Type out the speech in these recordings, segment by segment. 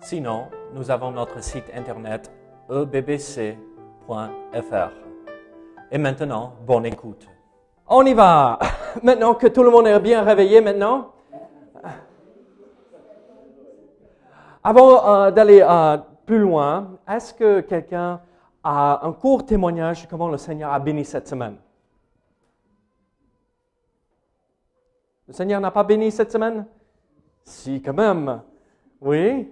Sinon, nous avons notre site internet ebbc.fr. Et maintenant, bonne écoute. On y va. Maintenant que tout le monde est bien réveillé maintenant. Avant euh, d'aller euh, plus loin, est-ce que quelqu'un a un court témoignage de comment le Seigneur a béni cette semaine? Le Seigneur n'a pas béni cette semaine? Si, quand même. Oui.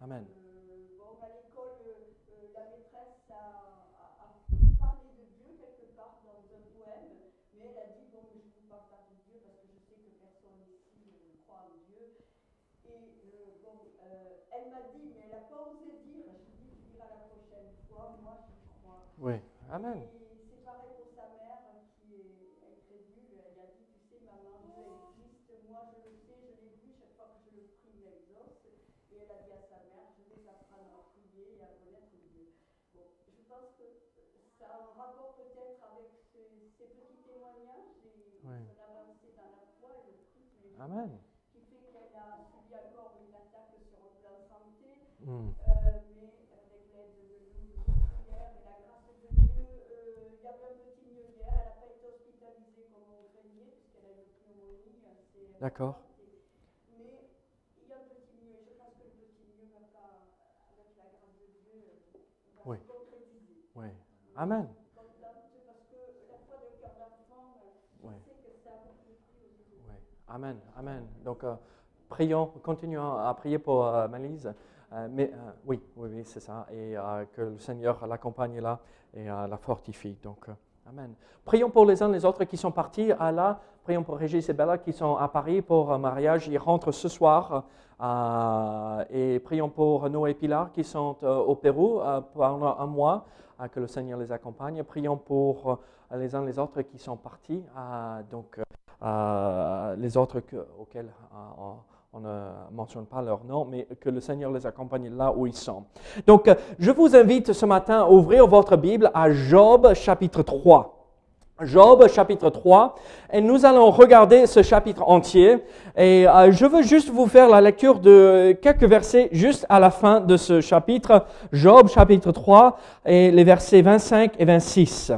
Amen. Bon, à l'école, euh, la maîtresse a, a- a parlé de Dieu quelque part dans un poème, mais elle a dit Bon, mais je ne vous parle pas de Dieu parce que je sais que personne ici ne croit en Dieu. Et euh, bon, euh, elle m'a dit Mais elle n'a pas osé dire. Je lui ai dit Tu diras la prochaine fois, moi j'y crois. Oui. Amen. Et c'est pareil pour sa mère hein, qui est incrédule. Elle a dit Tu sais, maman, Dieu existe. Moi je le sais, je l'ai vu chaque fois que je le prie, il exauce. Et elle a dit à sa mère Je vais t'apprendre à prier et à connaître Dieu. Bon, je pense que ça a un rapport peut-être avec ces, ces petits témoignages et Oui. son avancée dans la foi et le prix Amen. qui fait qu'elle a subi encore une attaque sur le plan santé. Hmm. Euh, mais avec l'aide de nous, de prière et la grâce de Dieu, euh, il y avait un petit mieux hier. Elle n'a pas été hospitalisée comme on craignait, puisqu'elle a une pneumonie assez D'accord. importante. Mais il y a un petit mieux. Je pense que le petit mieux va pas, avec la grâce de Dieu, va Oui. se concrétiser. Oui. Amen. Contente parce que la foi d'un cœur d'enfant, euh, je Oui. sais que ça a beaucoup de prix aux yeux de Dieu. Oui. Amen. Amen. Donc, euh, prions, continuons à prier pour euh, Malise. Euh, mais euh, oui, oui, oui, c'est ça. Et que le Seigneur l'accompagne là et la fortifie. Donc, Amen. Prions pour les uns les autres qui sont partis à là. Prions pour Régis et Bella qui sont à Paris pour un mariage. Ils rentrent ce soir. Euh, et prions pour Noé et Pilar qui sont euh, au Pérou euh, pendant un mois. que le Seigneur les accompagne. Prions pour les uns les autres qui sont partis. donc, les autres que- auxquels on, on ne mentionne pas leur nom, mais que le Seigneur les accompagne là où ils sont. Donc, euh, je vous invite ce matin à ouvrir votre Bible à Job chapitre 3. Job chapitre 3, et nous allons regarder ce chapitre entier, et euh, je veux juste vous faire la lecture de quelques versets juste à la fin de ce chapitre, Job chapitre 3, et les versets 25 et 26.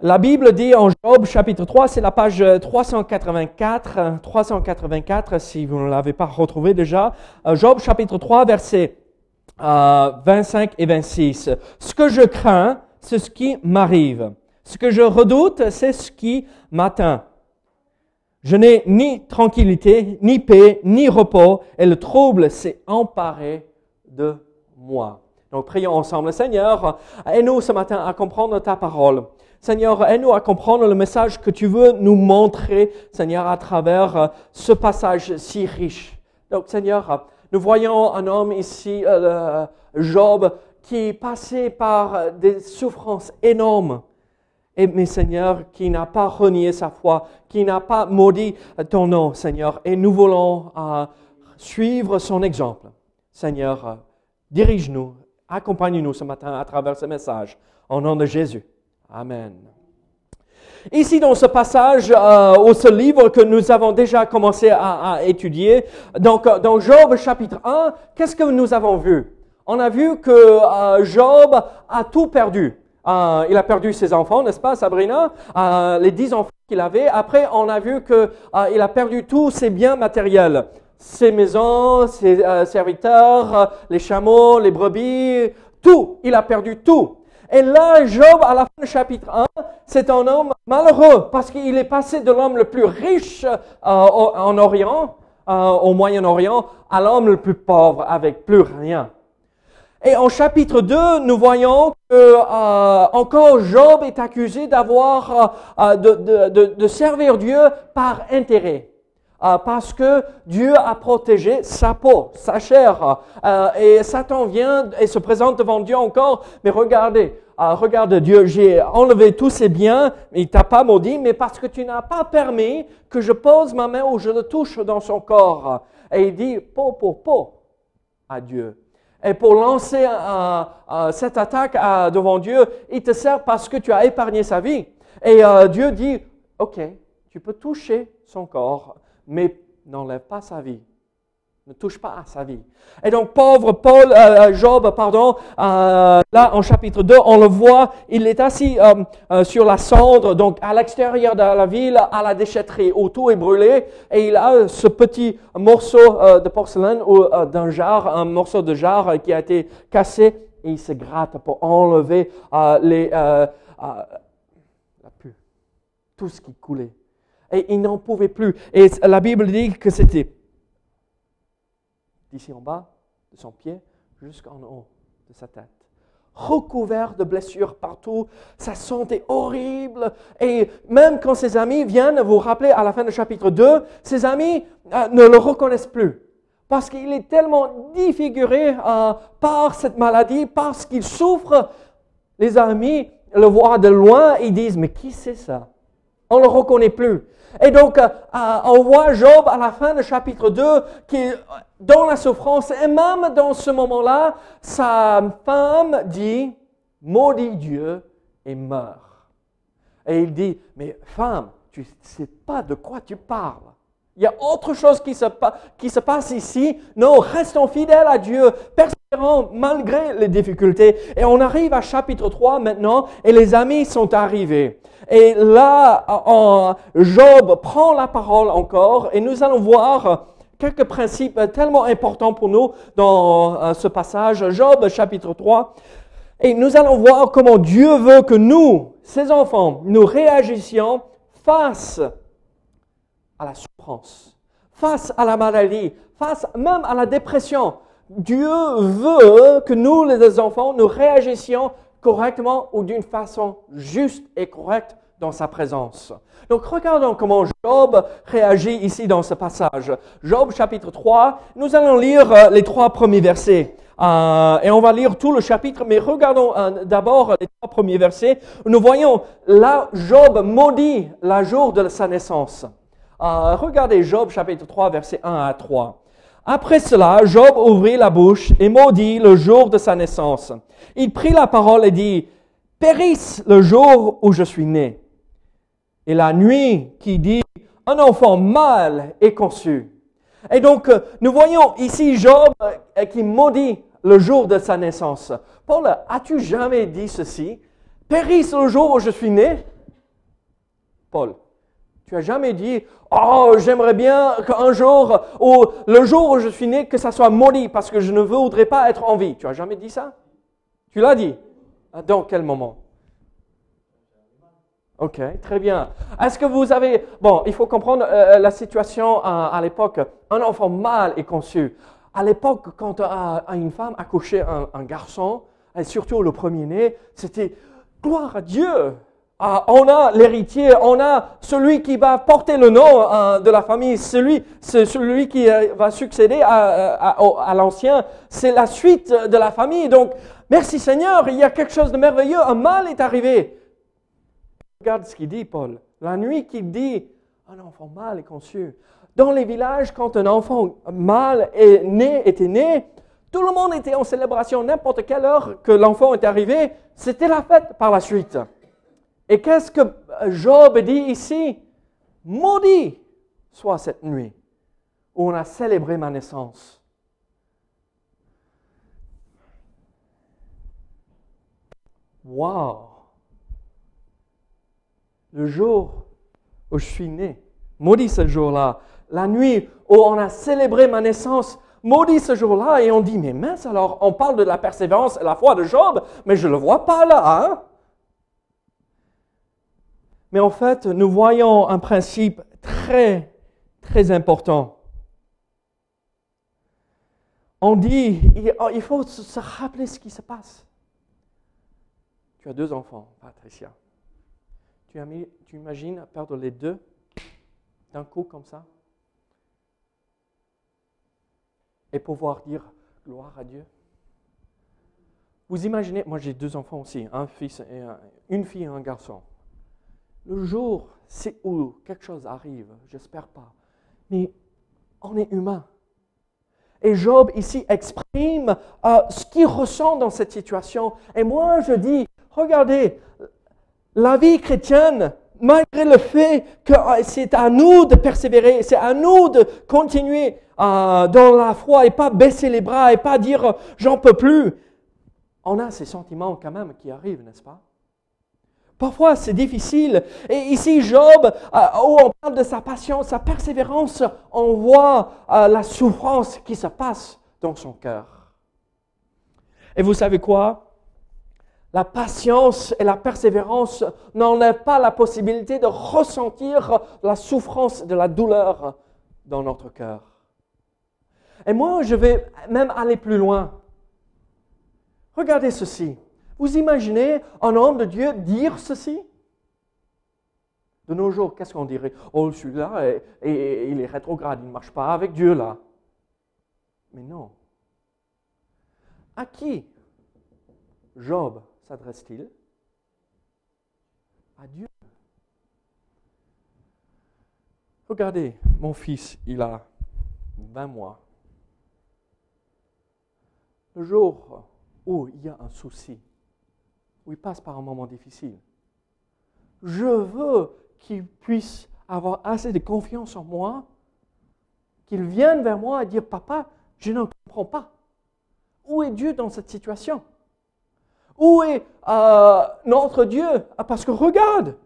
La Bible dit en Job chapitre 3, c'est la page 384, euh, 384 si vous ne l'avez pas retrouvé déjà. Euh, Job chapitre 3, versets euh, 25 et 26. Ce que je crains, c'est ce qui m'arrive. Ce que je redoute, c'est ce qui m'atteint. Je n'ai ni tranquillité, ni paix, ni repos, et le trouble s'est emparé de moi. Donc prions ensemble. Seigneur, aide-nous ce matin à comprendre ta parole. Seigneur, aide-nous à comprendre le message que tu veux nous montrer, Seigneur, à travers euh, ce passage si riche. Donc Seigneur, nous voyons un homme ici, euh, Job, qui passé par des souffrances énormes. Mais Seigneur, qui n'a pas renié sa foi, qui n'a pas maudit ton nom, Seigneur. Et nous voulons euh, suivre son exemple. Seigneur, dirige-nous, accompagne-nous ce matin à travers ce message. Au nom de Jésus. Amen. Ici, dans ce passage, euh, ou ce livre que nous avons déjà commencé à, à étudier, donc euh, dans Job chapitre 1, qu'est-ce que nous avons vu? On a vu que euh, Job a tout perdu. Euh, il a perdu ses enfants, n'est-ce pas, Sabrina? Euh, Les dix enfants qu'il avait. Après, on a vu que euh, a perdu tous ses biens matériels, ses maisons, ses serviteurs, les chameaux, les brebis, tout. Il a perdu tout. Et là, Job, à la fin du chapitre 1, c'est un homme malheureux parce qu'il est passé de l'homme le plus riche euh, en Orient, euh, au Moyen-Orient, à l'homme le plus pauvre avec plus rien. Et en chapitre 2, nous voyons euh, encore Job est accusé d'avoir de servir Dieu par intérêt. Euh, parce que Dieu a protégé sa peau, sa chair. Euh, et Satan vient et se présente devant Dieu encore. Mais regardez, euh, regarde Dieu, j'ai enlevé tous ses biens, il t'a pas maudit, mais parce que tu n'as pas permis que je pose ma main ou je le touche dans son corps. Et il dit, po, po, po, à Dieu. Et pour lancer cette attaque devant Dieu, il te sert parce que tu as épargné sa vie. Et Dieu dit, OK, tu peux toucher son corps, mais n'enlève pas sa vie. Ne touche pas à sa vie. Et donc, pauvre Paul, euh, Job, pardon, euh, là en chapitre 2, on le voit, il est assis euh, euh, sur la cendre, donc à l'extérieur de la ville, à la déchetterie, où tout est brûlé, et il a ce petit morceau euh, de porcelaine ou euh, d'un jarre, un morceau de jarre euh, qui a été cassé, et il se gratte pour enlever euh, euh, euh, la pu, tout ce qui coulait. Et il n'en pouvait plus. Et la Bible dit que c'était d'ici en bas de son pied jusqu'en haut de sa tête. Recouvert de blessures partout, ça sentait horrible. Et même quand ses amis viennent, vous rappelez à la fin du chapitre 2, ses amis euh, ne le reconnaissent plus. Parce qu'il est tellement défiguré euh, par cette maladie, parce qu'il souffre. Les amis le voient de loin et disent, mais qui c'est ça? On ne le reconnaît plus. Et donc, euh, euh, on voit Job à la fin du chapitre 2 qui dans la souffrance. Et même dans ce moment-là, sa femme dit, maudit Dieu et meurt. Et il dit, mais femme, tu ne sais pas de quoi tu parles. Il y a autre chose qui se, qui se passe ici. Non, restons fidèles à Dieu, persévérons malgré les difficultés. Et on arrive à chapitre 3 maintenant, et les amis sont arrivés. Et là, Job prend la parole encore, et nous allons voir quelques principes tellement importants pour nous dans euh, ce passage. Job chapitre 3. Et nous allons voir comment Dieu veut que nous, ses enfants, nous réagissions face à la souffrance, face à la maladie, face même à la dépression. Dieu veut que nous, les enfants, nous réagissions correctement ou d'une façon juste et correcte dans sa présence. Donc regardons comment Job réagit ici dans ce passage. Job chapitre 3, nous allons lire euh, les trois premiers versets. Euh, et on va lire tout le chapitre, mais regardons euh, d'abord les trois premiers versets. Nous voyons là Job maudit la jour de sa naissance. Regardez Job chapitre 3, versets 1 à 3. Après cela, Job ouvrit la bouche et maudit le jour de sa naissance. Il prit la parole et dit, Périsse le jour où je suis né. Et la nuit qui dit, un enfant mâle est conçu. Et donc, nous voyons ici Job euh, qui maudit le jour de sa naissance. Paul, as-tu jamais dit ceci Périsse le jour où je suis né Paul, tu as jamais dit, oh, j'aimerais bien qu'un jour, ou le jour où je suis né, que ça soit maudit parce que je ne voudrais pas être en vie. Tu as jamais dit ça? Tu l'as dit Ah, Dans quel moment? Ok, très bien. Est-ce que vous avez... Bon, il faut comprendre euh, la situation à, l'époque. Un enfant mâle est conçu. À l'époque, quand euh, une femme accouchait un, un garçon, et surtout le premier-né, c'était gloire à Dieu. Ah, on a l'héritier, on a celui qui va porter le nom euh, de la famille, celui, c'est celui qui euh, va succéder au- à l'ancien. C'est la suite de la famille. Donc, merci Seigneur, il y a quelque chose de merveilleux. Un mal est arrivé. Regarde ce qu'il dit, Paul. La nuit qu'il dit, un enfant mâle est conçu. Dans les villages, quand un enfant mâle est né, était né, tout le monde était en célébration. N'importe quelle heure que l'enfant est arrivé, c'était la fête par la suite. Et qu'est-ce que Job dit ici? Maudit soit cette nuit où on a célébré ma naissance. Wow le jour où je suis né. Maudit ce jour-là. La nuit où on a célébré ma naissance. Maudit ce jour-là. Et on dit, mais mince, alors on parle de la persévérance et la foi de Job, mais je ne le vois pas là. Hein? Mais en fait, nous voyons un principe très, très important. On dit, il il faut se rappeler ce qui se passe. Tu as deux enfants, Patricia. Tu, imagines perdre les deux d'un coup comme ça? Et pouvoir dire gloire à Dieu? Vous imaginez, moi j'ai deux enfants aussi, un fils et un- une fille et un garçon. Le jour c'est où quelque chose arrive, j'espère pas, mais on est humain. Et Job ici exprime euh, ce qu'il ressent dans cette situation. Et moi, je dis, regardez, la vie chrétienne, malgré le fait que euh, c'est à nous de persévérer, c'est à nous de continuer euh, dans la foi et pas baisser les bras et pas dire j'en peux plus, on a ces sentiments quand même qui arrivent, n'est-ce pas? Parfois, c'est difficile. Et ici, Job, euh, où on parle de sa patience, sa persévérance, on voit euh, la souffrance qui se passe dans son cœur. Et vous savez quoi? La patience et la persévérance n'enlèvent pas la possibilité de ressentir la souffrance de la douleur dans notre cœur. Et moi, je vais même aller plus loin. Regardez ceci. Vous imaginez un homme de Dieu dire ceci? De nos jours, qu'est-ce qu'on dirait? Oh, celui-là, il est rétrograde, il ne marche pas avec Dieu là. Mais non. À qui Job s'adresse-t-il? À Dieu. Regardez, mon fils, il a 20 mois. Le jour où il y a un souci, où il passe par un moment difficile, je veux qu'il puisse avoir assez de confiance en moi, qu'il vienne vers moi et dire, papa, je ne comprends pas. Où est Dieu dans cette situation? Où est euh, notre Dieu? Ah, Parce que regarde,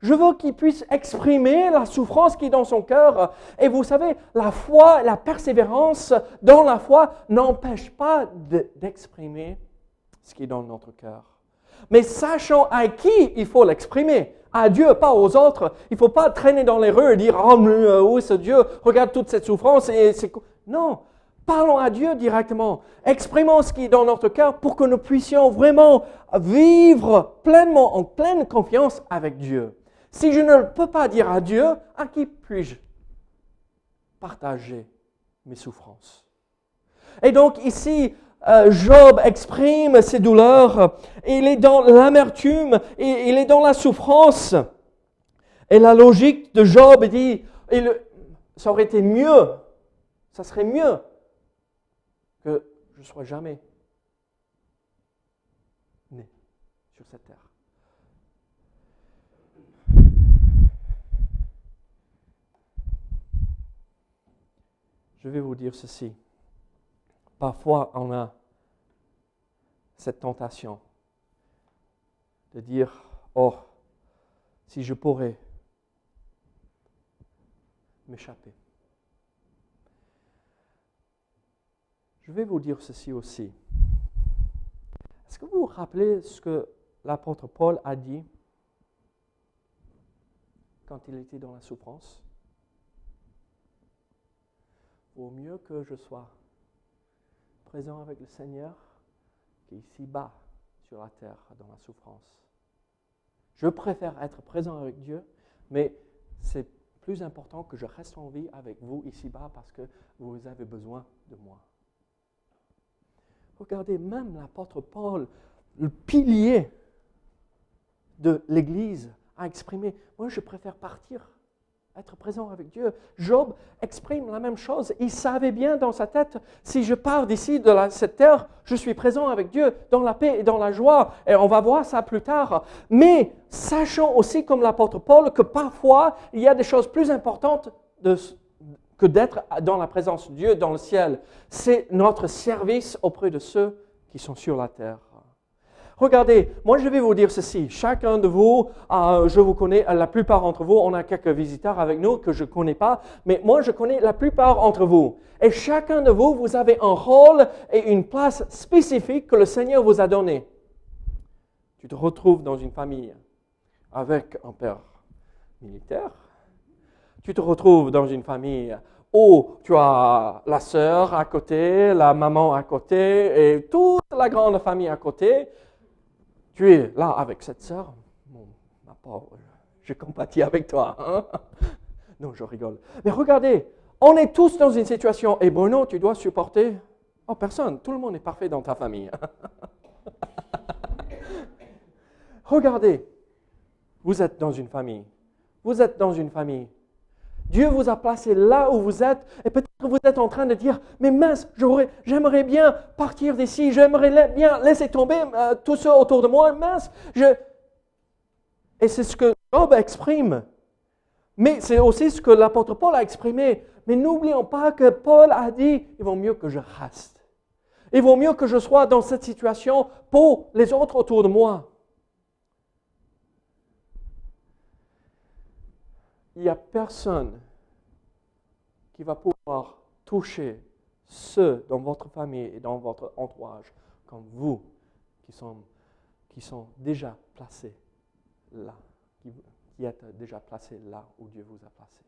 je veux qu'il puisse exprimer la souffrance qui est dans son cœur. Et vous savez, la foi, la persévérance dans la foi n'empêche pas de- d'exprimer ce qui est dans notre cœur. Mais sachant à qui il faut l'exprimer. À Dieu, pas aux autres. Il ne faut pas traîner dans les rues et dire Oh, où est ce Dieu Regarde toute cette souffrance. Et c'est... Non, parlons à Dieu directement. Exprimons ce qui est dans notre cœur pour que nous puissions vraiment vivre pleinement, en pleine confiance avec Dieu. Si je ne peux pas dire à Dieu, à qui puis-je partager mes souffrances? Et donc ici, Job exprime ses douleurs, il est dans l'amertume, il est dans la souffrance. Et la logique de Job dit, ça aurait été mieux, ça serait mieux que je ne sois jamais né sur cette terre. Je vais vous dire ceci. Parfois, on a cette tentation de dire, oh, si je pourrais m'échapper. Je vais vous dire ceci aussi. Est-ce que vous vous rappelez ce que l'apôtre Paul a dit quand il était dans la souffrance Vaut mieux que je sois présent avec le Seigneur qu'ici-bas sur la terre dans la souffrance. Je préfère être présent avec Dieu, mais c'est plus important que je reste en vie avec vous ici-bas parce que vous avez besoin de moi. Regardez, même l'apôtre Paul, le pilier de l'Église, a exprimé, moi je préfère partir, être présent avec Dieu. Job exprime la même chose. Il savait bien dans sa tête, si je pars d'ici, de cette terre, je suis présent avec Dieu, dans la paix et dans la joie. Et on va voir ça plus tard. Mais sachant aussi, comme l'apôtre Paul, que parfois, il y a des choses plus importantes que d'être dans la présence de Dieu dans le ciel. C'est notre service auprès de ceux qui sont sur la terre. Regardez, moi je vais vous dire ceci. Chacun de vous, euh, je vous connais, la plupart d'entre vous, on a quelques visiteurs avec nous que je ne connais pas, mais moi je connais la plupart d'entre vous. Et chacun de vous, vous avez un rôle et une place spécifique que le Seigneur vous a donné. Tu te retrouves dans une famille avec un père militaire. Tu te retrouves dans une famille où tu as la sœur à côté, la maman à côté et toute la grande famille à côté. Tu es là avec cette sœur, ma pauvre, je compatis avec toi. hein? non, je rigole. Mais regardez, on est tous dans une situation, et Bruno, tu dois supporter. Oh, personne, tout le monde est parfait dans ta famille. regardez, vous êtes dans une famille. Vous êtes dans une famille. Dieu vous a placé là où vous êtes et peut-être vous êtes en train de dire, mais mince, j'aimerais bien partir d'ici, j'aimerais bien laisser tomber euh, tous ceux autour de moi, mince. Je... Et c'est ce que Job exprime. Mais c'est aussi ce que l'apôtre Paul a exprimé. Mais n'oublions pas que Paul a dit, il vaut mieux que je reste. Il vaut mieux que je sois dans cette situation pour les autres autour de moi. il n'y a personne qui va pouvoir toucher ceux dans votre famille et dans votre entourage comme vous qui sont, qui sont déjà placés là, qui, qui êtes déjà placés là où Dieu vous a placé.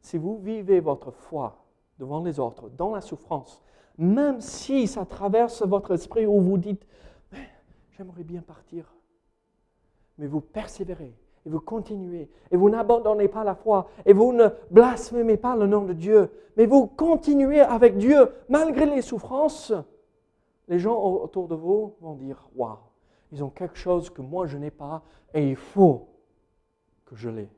Si vous vivez votre foi devant les autres, dans la souffrance, même si ça traverse votre esprit où vous dites, j'aimerais bien partir, mais vous persévérez et vous continuez. Et vous n'abandonnez pas la foi. Et vous ne blasphémez pas le nom de Dieu, mais vous continuez avec Dieu. Malgré les souffrances, les gens autour de vous vont dire Waouh, ils ont quelque chose que moi je n'ai pas. Et il faut que je l'ai.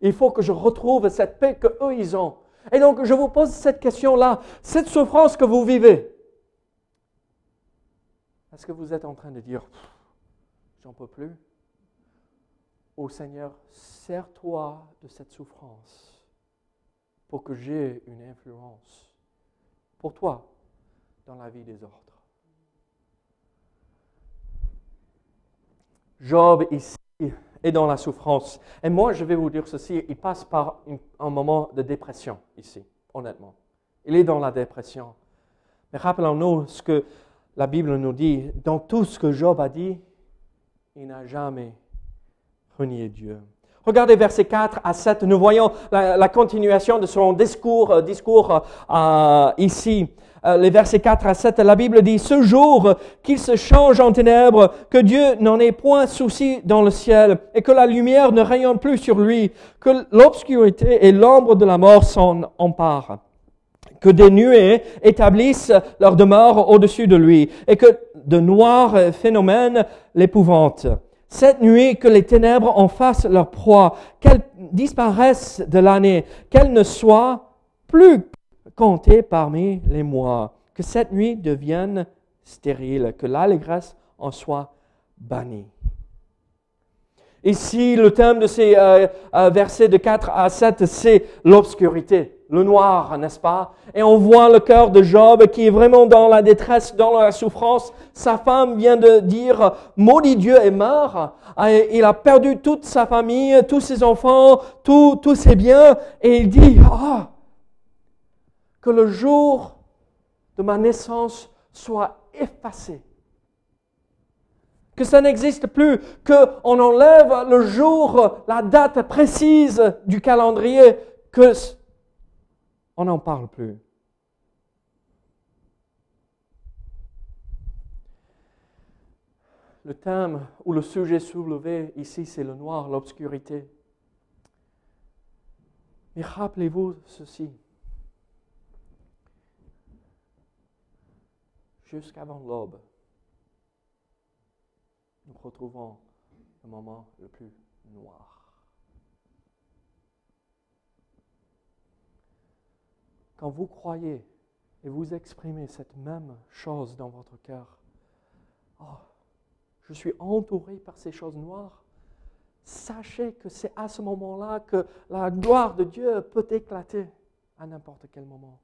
Il faut que je retrouve cette paix que eux ils ont. Et donc je vous pose cette question-là, cette souffrance que vous vivez, est-ce que vous êtes en train de dire J'en peux plus Ô Seigneur, sers-toi de cette souffrance pour que j'ai une influence pour toi dans la vie des autres. Job ici est dans la souffrance. Et moi, je vais vous dire ceci, il passe par un moment de dépression ici, honnêtement. Il est dans la dépression. Mais rappelons-nous ce que la Bible nous dit. Dans tout ce que Job a dit, il n'a jamais renié Dieu. Regardez versets 4 à 7, nous voyons la, la continuation de son discours, euh, discours euh, ici. Euh, les versets 4 à 7, la Bible dit, Ce jour qu'il se change en ténèbres, que Dieu n'en ait point souci dans le ciel, et que la lumière ne rayonne plus sur lui, que l'obscurité et l'ombre de la mort s'en emparent que des nuées établissent leur demeure au-dessus de lui, et que de noirs phénomènes l'épouvantent. Cette nuit, que les ténèbres en fassent leur proie, qu'elles disparaissent de l'année, qu'elles ne soient plus comptées parmi les mois, que cette nuit devienne stérile, que l'allégresse en soit bannie. Ici, le thème de ces euh, euh, versets de 4 à 7, c'est l'obscurité, le noir, n'est-ce pas? Et on voit le cœur de Job qui est vraiment dans la détresse, dans la souffrance. Sa femme vient de dire, maudit Dieu est mort. Et il a perdu toute sa famille, tous ses enfants, tous ses biens. Et il dit, ah, que le jour de ma naissance soit effacé que ça n'existe plus, qu'on enlève le jour, la date précise du calendrier, que on n'en parle plus. Le thème ou le sujet soulevé ici, c'est le noir, l'obscurité. Mais rappelez-vous ceci. Jusqu'avant l'aube, nous retrouvons le moment le plus noir. Quand vous croyez et vous exprimez cette même chose dans votre cœur, oh, je suis entouré par ces choses noires, sachez que c'est à ce moment-là que la gloire de Dieu peut éclater à n'importe quel moment.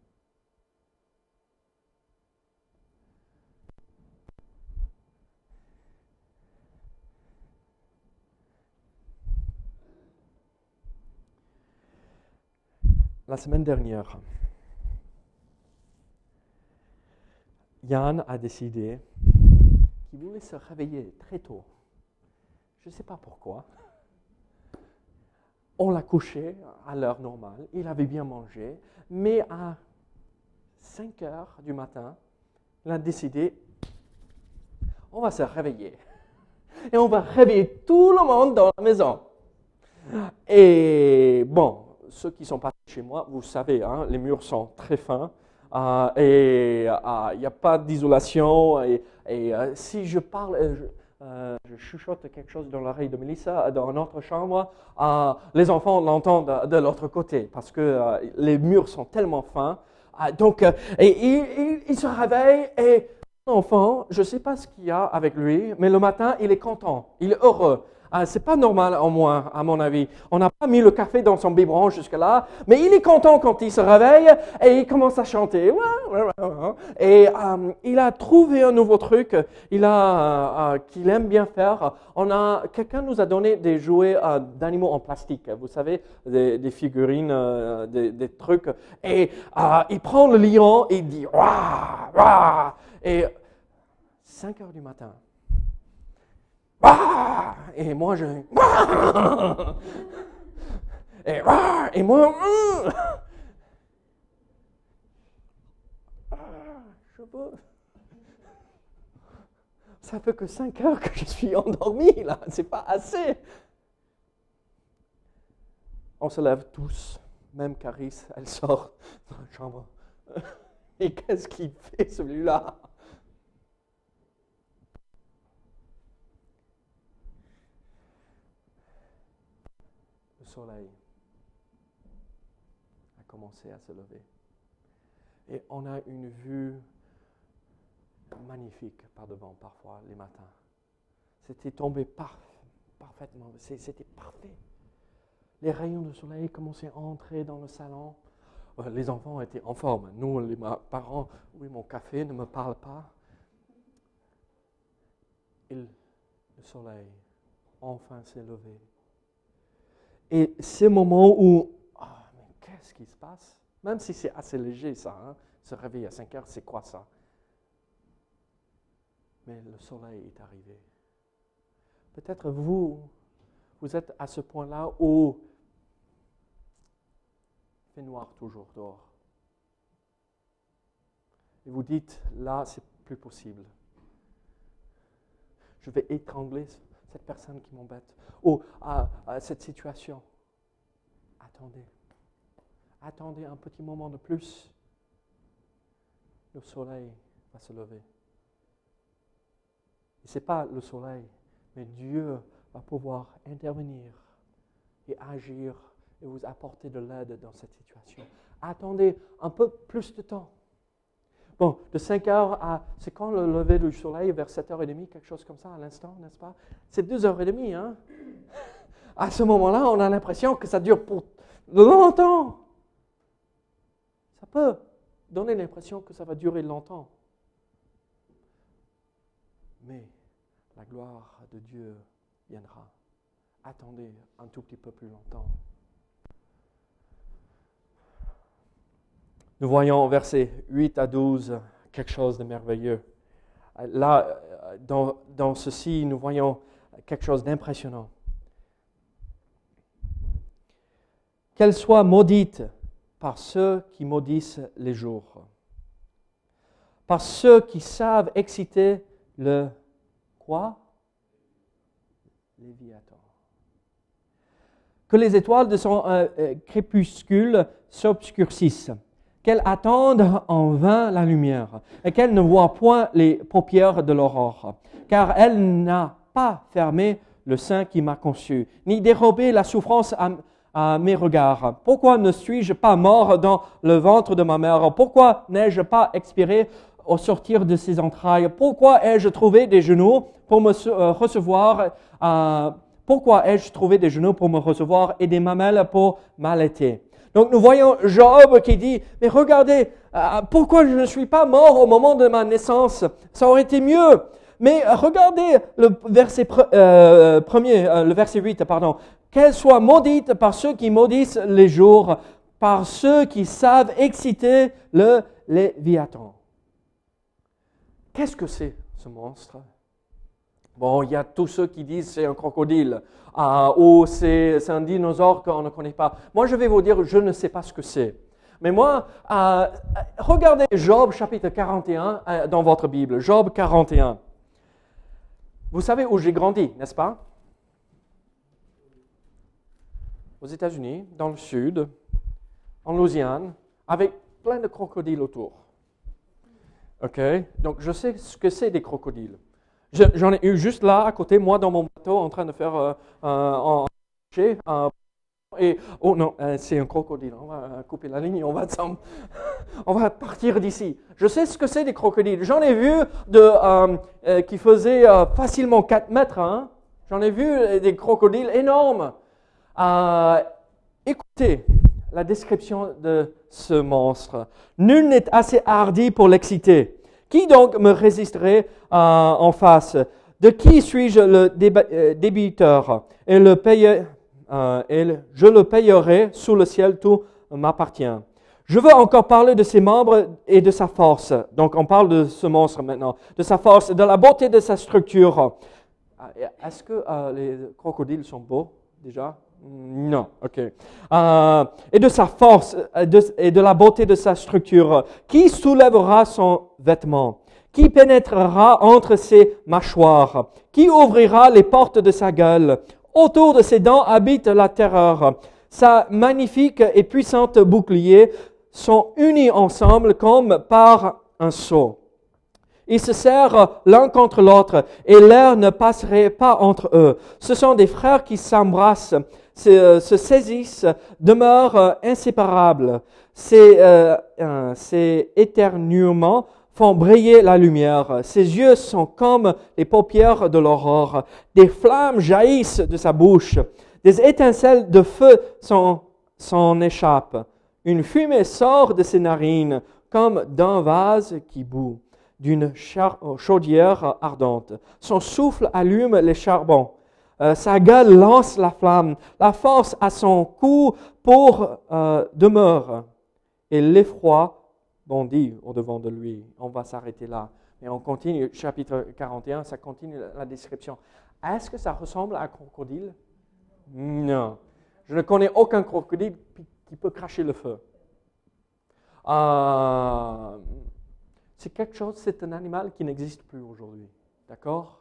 La semaine dernière, Yann a décidé qu'il voulait se réveiller très tôt. Je ne sais pas pourquoi. On l'a couché à l'heure normale, il avait bien mangé, mais à 5 heures du matin, il a décidé, on va se réveiller. Et on va réveiller tout le monde dans la maison. Et bon, ceux qui sont passés chez moi, vous savez, hein, les murs sont très fins. euh, et euh, il n'y a pas d'isolation. Et, euh, si je parle, je, chuchote quelque chose dans l'oreille de Melissa dans notre chambre, les enfants l'entendent de, l'autre côté parce que les murs sont tellement fins. Donc, et, il se réveille et l'enfant, je ne sais pas ce qu'il y a avec lui, mais le matin, il est content, il est heureux. Ah, c'est pas normal en moi, à mon avis. On n'a pas mis le café dans son biberon jusque-là, mais il est content quand il se réveille et il commence à chanter. Et euh, il a trouvé un nouveau truc euh, euh, qu'il aime bien faire. On a, quelqu'un nous a donné des jouets d'animaux en plastique, vous savez, des, figurines, des, trucs. Et il prend le lion et il dit Wah, wah Et 5 heures du matin. Wah Et moi, je. Wah Et, wah et moi. hum. Ah, Je veux. Ça fait que 5 heures que je suis endormi, là. C'est pas assez. On se lève tous. Même Caris, elle sort de la chambre. Et qu'est-ce qu'il fait, celui-là? Soleil a commencé à se lever. Et on a une vue magnifique par devant parfois les matins. C'était tombé par- parfaitement, c'était parfait. Les rayons de soleil commençaient à entrer dans le salon. Euh, Les enfants étaient en forme. Nous, les parents, oui, mon café ne me parle pas. Et le soleil enfin s'est levé. Et ces moments où, ah, mais qu'est-ce qui se passe? Même si c'est assez léger ça, hein, se réveiller à 5 heures, c'est quoi ça? Mais le soleil est arrivé. Peut-être vous, vous êtes à ce point-là où il fait noir toujours dehors. Et vous dites, là, c'est plus possible. Je vais étrangler cette personne qui m'embête. Ou à, à cette situation. Attendez. Attendez un petit moment de plus. Le soleil va se lever. Ce n'est pas le soleil, mais Dieu va pouvoir intervenir et agir et vous apporter de l'aide dans cette situation. Attendez un peu plus de temps. Bon, de 5 heures à. C'est quand le lever du soleil Vers 7h30, quelque chose comme ça à l'instant, n'est-ce pas? C'est 2h30, hein? À ce moment-là, on a l'impression que ça dure pour longtemps. Ça peut donner l'impression que ça va durer longtemps. Mais la gloire de Dieu viendra. Attendez un tout petit peu plus longtemps. Nous voyons verset 8 à 12 quelque chose de merveilleux. Là, dans, dans ceci, nous voyons quelque chose d'impressionnant. Qu'elle soit maudite par ceux qui maudissent les jours, par ceux qui savent exciter le quoi? Léviathan. Que les étoiles de son euh, euh, crépuscule s'obscurcissent, qu'elles attendent en vain la lumière, et qu'elles ne voient point les paupières de l'aurore, car elle n'a pas fermé le sein qui m'a conçu, ni dérobé la souffrance à, mes regards. Pourquoi ne suis-je pas mort dans le ventre de ma mère? Pourquoi n'ai-je pas expiré au sortir de ses entrailles? Pourquoi ai-je trouvé des genoux pour me euh, recevoir euh, Pourquoi ai-je trouvé des genoux pour me recevoir et des mamelles pour m'allaiter? Donc nous voyons Job qui dit, mais regardez, euh, pourquoi je ne suis pas mort au moment de ma naissance? Ça aurait été mieux. Mais regardez le verset pre- euh, premier, euh, le verset 8, pardon. Qu'elle soit maudite par ceux qui maudissent les jours, par ceux qui savent exciter le Léviathan. Qu'est-ce que c'est ce monstre? Bon, il y a tous ceux qui disent c'est un crocodile ah, ou c'est c'est un dinosaure qu'on ne connaît pas. Moi, je vais vous dire, je ne sais pas ce que c'est. Mais moi, euh, regardez Job chapitre 41 euh, dans votre Bible. Job 41. Vous savez où j'ai grandi, n'est-ce pas? Aux États-Unis, dans le sud, en Louisiane, avec plein de crocodiles autour. OK? Donc je sais ce que c'est des crocodiles. Je- J'en ai eu juste là, à côté, moi, dans mon bateau, en train de faire euh, un- marché, un- et oh non, euh, c'est un crocodile. On va euh, couper la ligne, on va on va partir d'ici. Je sais ce que c'est des crocodiles. J'en ai vu de, euh, euh, qui faisaient euh, facilement 4 mètres. hein. J'en ai vu euh, des crocodiles énormes. Euh, écoutez la description de ce monstre. Nul n'est assez hardi pour l'exciter. Qui donc me résisterait euh, en face? De qui suis-je le euh, débiteur? Euh, et le- je le payerai sous le ciel, tout m'appartient. Je veux encore parler de ses membres et de sa force. Donc on parle de ce monstre maintenant, de sa force, de la beauté de sa structure. Est-ce que les crocodiles sont beaux déjà? Non, ok. Euh, et de sa force euh, et de la beauté de sa structure. Qui soulèvera son vêtement Qui pénétrera entre ses mâchoires Qui ouvrira les portes de sa gueule Autour de ses dents habite la terreur. Sa magnifique et puissante bouclier sont unis ensemble comme par un seau. Ils se serrent l'un contre l'autre et l'air ne passerait pas entre eux. Ce sont des frères qui s'embrassent, se, se saisissent, demeurent euh, inséparables. Ces, euh, euh, éternuements font briller la lumière. Ses yeux sont comme les paupières de l'aurore. Des flammes jaillissent de sa bouche. Des étincelles de feu s'en, échappent. Une fumée sort de ses narines comme d'un vase qui bout d'une chaudière ardente. Son souffle allume les charbons. Euh, sa gueule lance la flamme. La force à son cou pour euh, demeure. Et l'effroi bondit au-devant de lui. On va s'arrêter là. Et on continue, chapitre 41, ça continue la- description. Est-ce que ça ressemble à un crocodile? Non. Je ne connais aucun crocodile qui- qui peut cracher le feu. Euh, c'est quelque chose, c'est un animal qui n'existe plus aujourd'hui. D'accord?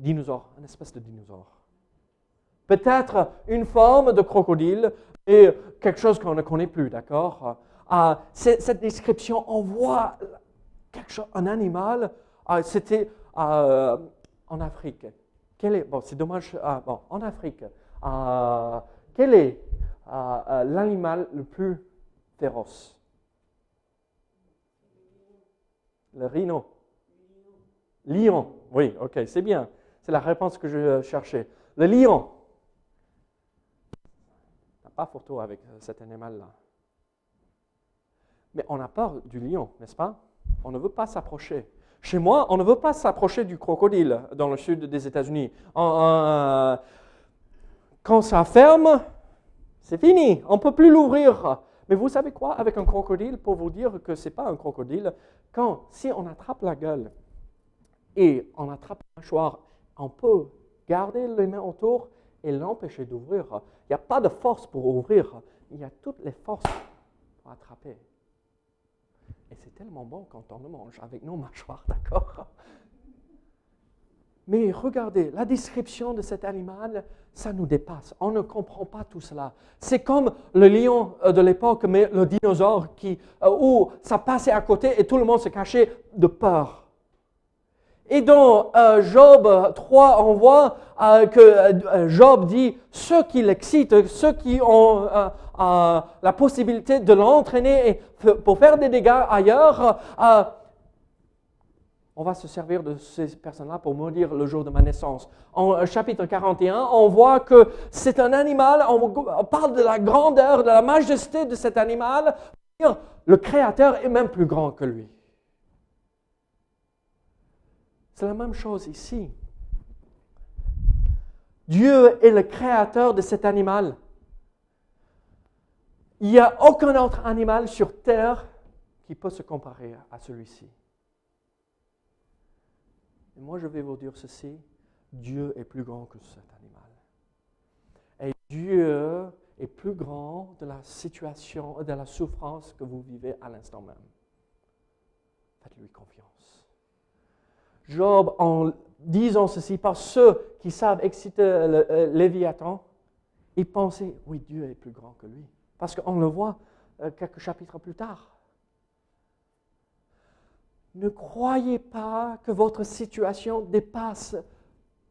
Dinosaure, une espèce de dinosaure. Peut-être une forme de crocodile et quelque chose qu'on ne connaît plus, d'accord? Euh, Cette description, on voit quelque chose, un animal, euh, c'était euh, en Afrique. Quel est, bon, c'est dommage, bon, en Afrique, quel est l'animal le plus féroce? Le rhino. Lion. Oui, ok, c'est bien. C'est la réponse que je cherchais. Le lion. On n'a pas photo avec euh, cet animal-là. Mais on a peur du lion, n'est-ce pas? On ne veut pas s'approcher. Chez moi, on ne veut pas s'approcher du crocodile dans le sud des États-Unis. En- quand ça ferme, c'est fini. On ne peut plus l'ouvrir. Mais vous savez quoi? Avec un crocodile Pour vous dire que ce n'est pas un crocodile, quand, si on attrape la gueule et on attrape la mâchoire, on peut garder les mains autour et l'empêcher d'ouvrir. Il n'y a pas de force pour ouvrir, il y a toutes les forces pour attraper. Et c'est tellement bon quand on mange avec nos mâchoires, d'accord? Mais regardez, la description de cet animal, ça nous dépasse. On ne comprend pas tout cela. C'est comme le lion euh, de l'époque, mais le dinosaure qui, euh, où ça passait à côté et tout le monde se cachait de peur. Et dans euh, Job 3, on voit euh, que euh, Job dit ceux qui l'excitent, ceux qui ont la possibilité de l'entraîner pour faire des dégâts ailleurs, on va se servir de ces personnes-là pour maudire le jour de ma naissance. En chapitre 41, on voit que c'est un animal, on parle de la grandeur, de la majesté de cet animal. Le Créateur est même plus grand que lui. C'est la même chose ici. Dieu est le créateur de cet animal. Il n'y a aucun autre animal sur terre qui peut se comparer à celui-ci. Et moi, je vais vous dire ceci, Dieu est plus grand que cet animal. Et Dieu est plus grand de la situation, de la souffrance que vous vivez à l'instant même. Faites-lui confiance. Job, en disant ceci, par ceux qui savent exciter le, le Léviathan, il pensait, oui, Dieu est plus grand que lui. Parce qu'on le voit euh, quelques chapitres plus tard. Ne croyez pas que votre situation dépasse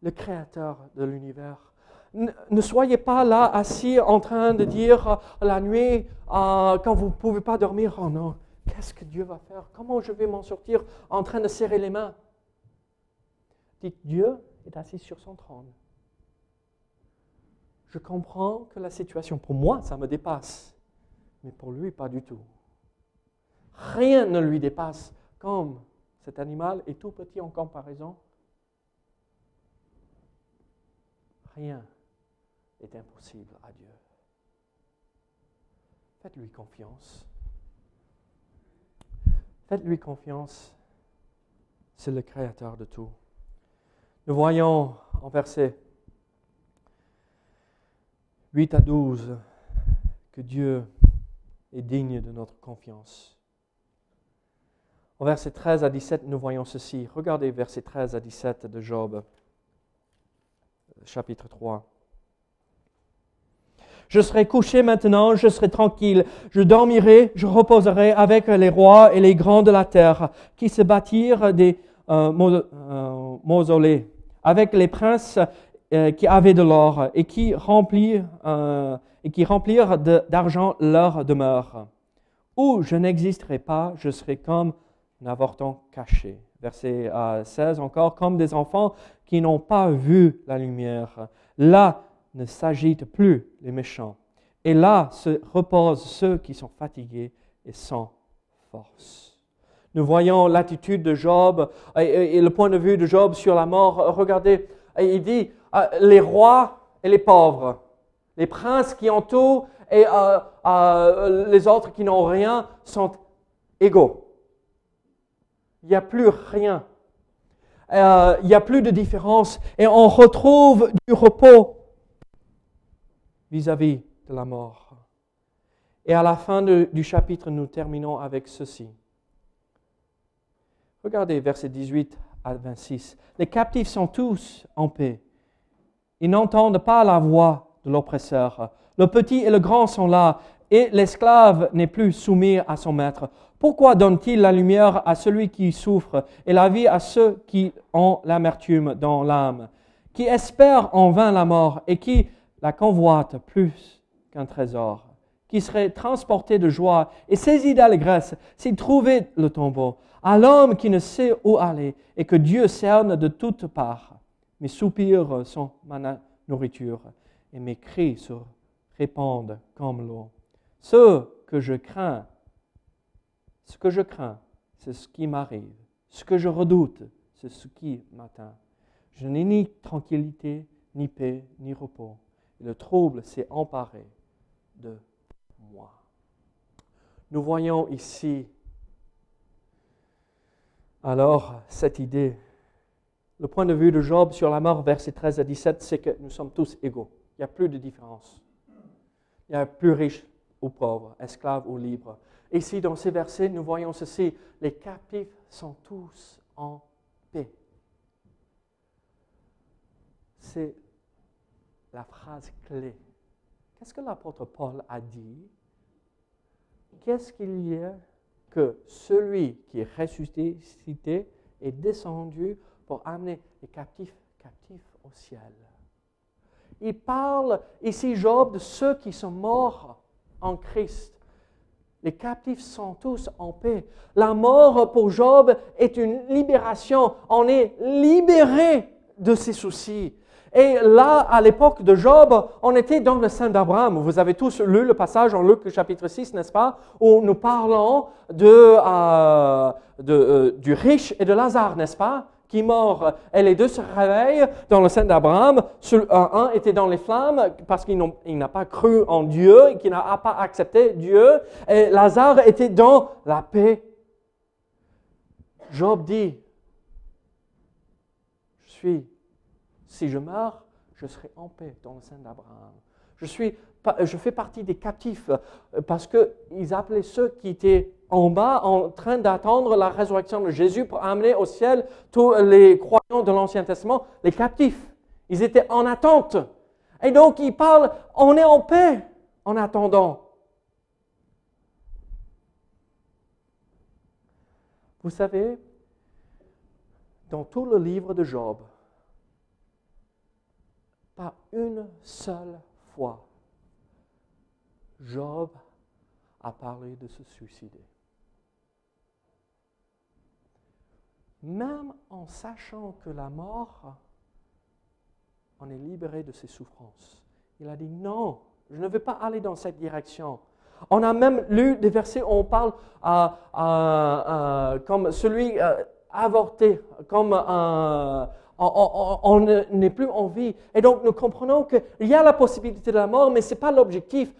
le Créateur de l'univers. Ne soyez pas là assis en train de dire la nuit, euh, quand vous ne pouvez pas dormir, oh non, qu'est-ce que Dieu va faire? Comment je vais m'en sortir en train de serrer les mains Dieu est assis sur son trône. Je comprends que la situation, pour moi, ça me dépasse, mais pour lui, pas du tout. Rien ne lui dépasse comme cet animal est tout petit en comparaison, rien est impossible à Dieu. Faites-lui confiance. Faites-lui confiance. C'est le Créateur de tout. Nous voyons en versets 8 à 12 que Dieu est digne de notre confiance. Au verset 13 à 17, nous voyons ceci. Regardez verset 13 à 17 de Job, chapitre 3. Je serai couché maintenant, je serai tranquille, je dormirai, je reposerai avec les rois et les grands de la terre, qui se bâtirent des euh, euh, mausolées, avec les princes euh, qui avaient de l'or et qui remplirent, et qui remplirent d'argent leur demeure. Où je n'existerai pas, je serai comme avorton caché. Verset 16 encore, comme des enfants qui n'ont pas vu la lumière. Là ne s'agitent plus les méchants. Et là se reposent ceux qui sont fatigués et sans force. Nous voyons l'attitude de Job et, le point de vue de Job sur la mort. Regardez, il dit, euh, les rois et les pauvres, les princes qui tout et euh, euh, les autres qui n'ont rien sont égaux. Il n'y a plus rien. Euh, il n'y a plus de différence. Et on retrouve du repos vis-à-vis de la mort. Et à la fin du chapitre, nous terminons avec ceci. Regardez versets 18 à 26. Les captifs sont tous en paix. Ils n'entendent pas la voix de l'oppresseur. Le petit et le grand sont là, et l'esclave n'est plus soumis à son maître. Pourquoi donne-t-il la lumière à celui qui souffre et la vie à ceux qui ont l'amertume dans l'âme, qui espèrent en vain la mort et qui la convoitent plus qu'un trésor, qui serait transporté de joie et saisi d'allégresse s'il trouvait le tombeau, à l'homme qui ne sait où aller et que Dieu cerne de toutes parts. Mes soupirs sont ma nourriture et mes cris se répandent comme l'eau. Ce que je crains ce que je crains, c'est ce qui m'arrive. Ce que je redoute, c'est ce qui m'atteint. Je n'ai ni tranquillité, ni paix, ni repos. Et le trouble s'est emparé de moi. Nous voyons ici alors cette idée. Le point de vue de Job sur la mort, versets 13 à 17, c'est que nous sommes tous égaux. Il n'y a plus de différence. Il n'y a plus riche ou pauvre, esclave ou libre. Ici, dans ces versets, nous voyons ceci. Les captifs sont tous en paix. C'est la phrase clé. Qu'est-ce que l'apôtre Paul a dit? Qu'est-ce qu'il y a que celui qui est ressuscité est descendu pour amener les captifs captifs au ciel. Il parle ici, Job, de ceux qui sont morts en Christ. Les captifs sont tous en paix. La mort pour Job est une libération. On est libéré de ses soucis. Et là, à l'époque de Job, on était dans le sein d'Abraham. Vous avez tous lu le passage en Luc chapitre 6, n'est-ce pas, où nous parlons de, euh, euh, du riche et de Lazare, n'est-ce pas qui mort. Et les deux se réveillent dans le sein d'Abraham. Un était dans les flammes parce qu'il n'a pas cru en Dieu, qu'il n'a pas accepté Dieu. Et Lazare était dans la paix. Job dit, suis, si je meurs, je serai en paix dans le sein d'Abraham. Je, suis, je fais partie des captifs euh, parce qu'ils appelaient ceux qui étaient en bas en train d'attendre la résurrection de Jésus pour amener au ciel tous les croyants de l'Ancien Testament, les captifs. Ils étaient en attente. Et donc ils parlent, on est en paix en attendant. Vous savez, dans tout le livre de Job, pas une seule fois, Job a parlé de se suicider. Même en sachant que la mort, on est libéré de ses souffrances. Il a dit non, je ne vais pas aller dans cette direction. On a même lu des versets où on parle comme celui euh, avorté, comme on n'est plus en vie. Et donc nous comprenons qu'il y a la possibilité de la mort, mais ce n'est pas l'objectif.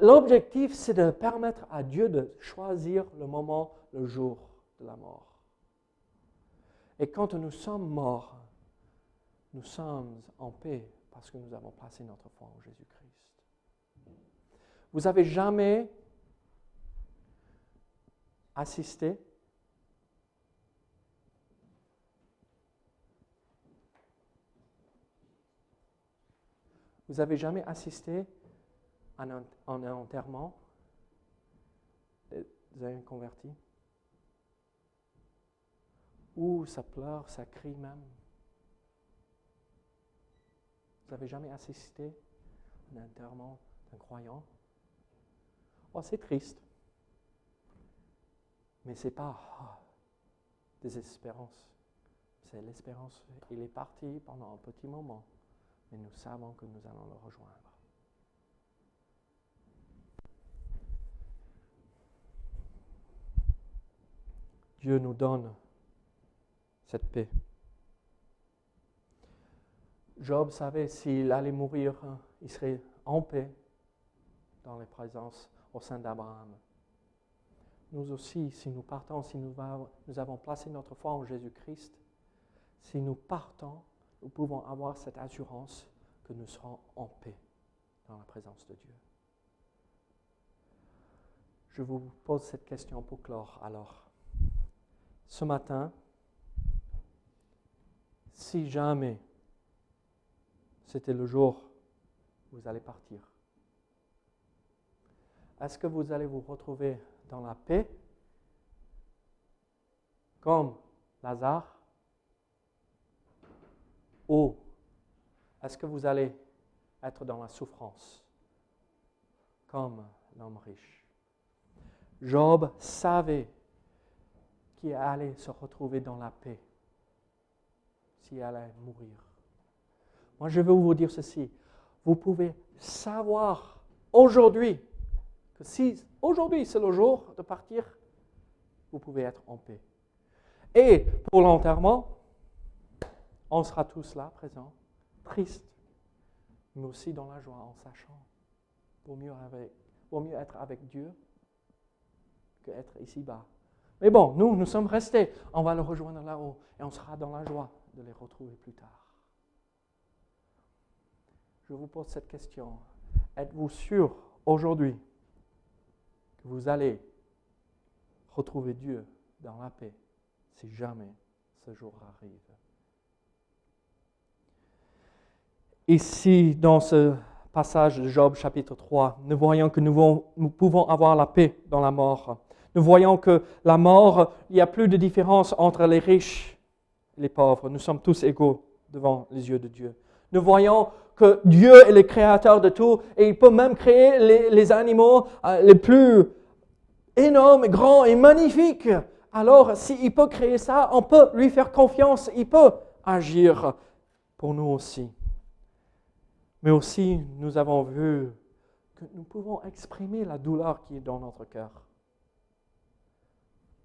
L'objectif, c'est de permettre à Dieu de choisir le moment, le jour de la mort. Et quand nous sommes morts, nous sommes en paix parce que nous avons passé notre foi en Jésus-Christ. Vous avez jamais assisté Vous avez jamais assisté à un, enterrement? Vous avez converti? Ou ça pleure, ça crie même? Vous n'avez jamais assisté à un enterrement d'un croyant? Oh, c'est triste. Mais ce n'est pas oh, désespérance. C'est l'espérance. Il est parti pendant un petit moment, mais nous savons que nous allons le rejoindre. Dieu nous donne cette paix. Job savait s'il allait mourir, il serait en paix dans les présences au sein d'Abraham. Nous aussi, si nous partons, si nous, nous avons placé notre foi en Jésus-Christ, si nous partons, nous pouvons avoir cette assurance que nous serons en paix dans la présence de Dieu. Je vous pose cette question pour clore alors. Ce matin, si jamais c'était le jour où vous allez partir, est-ce que vous allez vous retrouver dans la paix comme Lazare? Ou est-ce que vous allez être dans la souffrance comme l'homme riche? Job savait qu'il allait se retrouver dans la paix s'il allait mourir. Moi, je veux vous dire ceci. Vous pouvez savoir aujourd'hui que si aujourd'hui c'est le jour de partir, vous pouvez être en paix. Et pour l'enterrement, on sera tous là, présents, tristes, mais aussi dans la joie, en sachant vaut mieux, mieux être avec Dieu que être ici-bas. Mais bon, nous, nous sommes restés. On va le rejoindre là-haut et on sera dans la joie de les retrouver plus tard. Je vous pose cette question. Êtes-vous sûr aujourd'hui vous allez retrouver Dieu dans la paix si jamais ce jour arrive? Ici, dans ce passage de Job chapitre 3, nous voyons que nous, pouvons avoir la paix dans la mort. Nous voyons que la mort, il n'y a plus de différence entre les riches et les pauvres. Nous sommes tous égaux devant les yeux de Dieu. Nous voyons que Dieu est le créateur de tout et il peut même créer les, animaux euh, les plus énormes, grands et magnifiques. Alors, s'il peut créer ça, on peut lui faire confiance, il peut agir pour nous aussi. Mais aussi, nous avons vu que nous pouvons exprimer la douleur qui est dans notre cœur.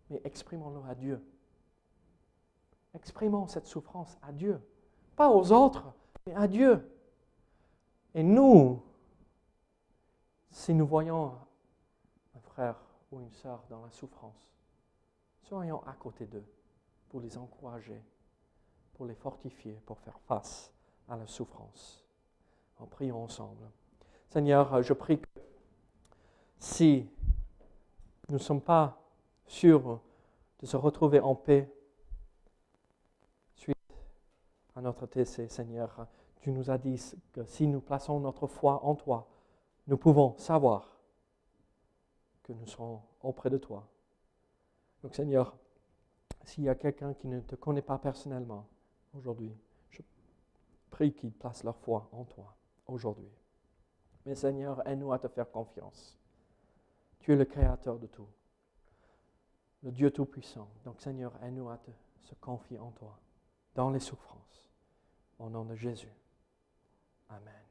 Mais exprimons-le à Dieu. Exprimons cette souffrance à Dieu. Pas aux autres, mais à Dieu. Et nous, si nous voyons un frère ou une sœur dans la souffrance, soyons à côté d'eux pour les encourager, pour les fortifier, pour faire face à la souffrance. En ensemble. Seigneur, je prie que si nous ne sommes pas sûrs de se retrouver en paix suite à notre TC, Seigneur, tu nous as dit que si nous plaçons notre foi en toi, nous pouvons savoir que nous serons auprès de toi. Donc Seigneur, s'il y a quelqu'un qui ne te connaît pas personnellement aujourd'hui, je prie qu'ils placent leur foi en toi aujourd'hui. Mais Seigneur, aide-nous à te faire confiance. Tu es le créateur de tout, le Dieu Tout-Puissant. Donc Seigneur, aide-nous à se confier en toi, dans les souffrances. Au nom de Jésus. Amen.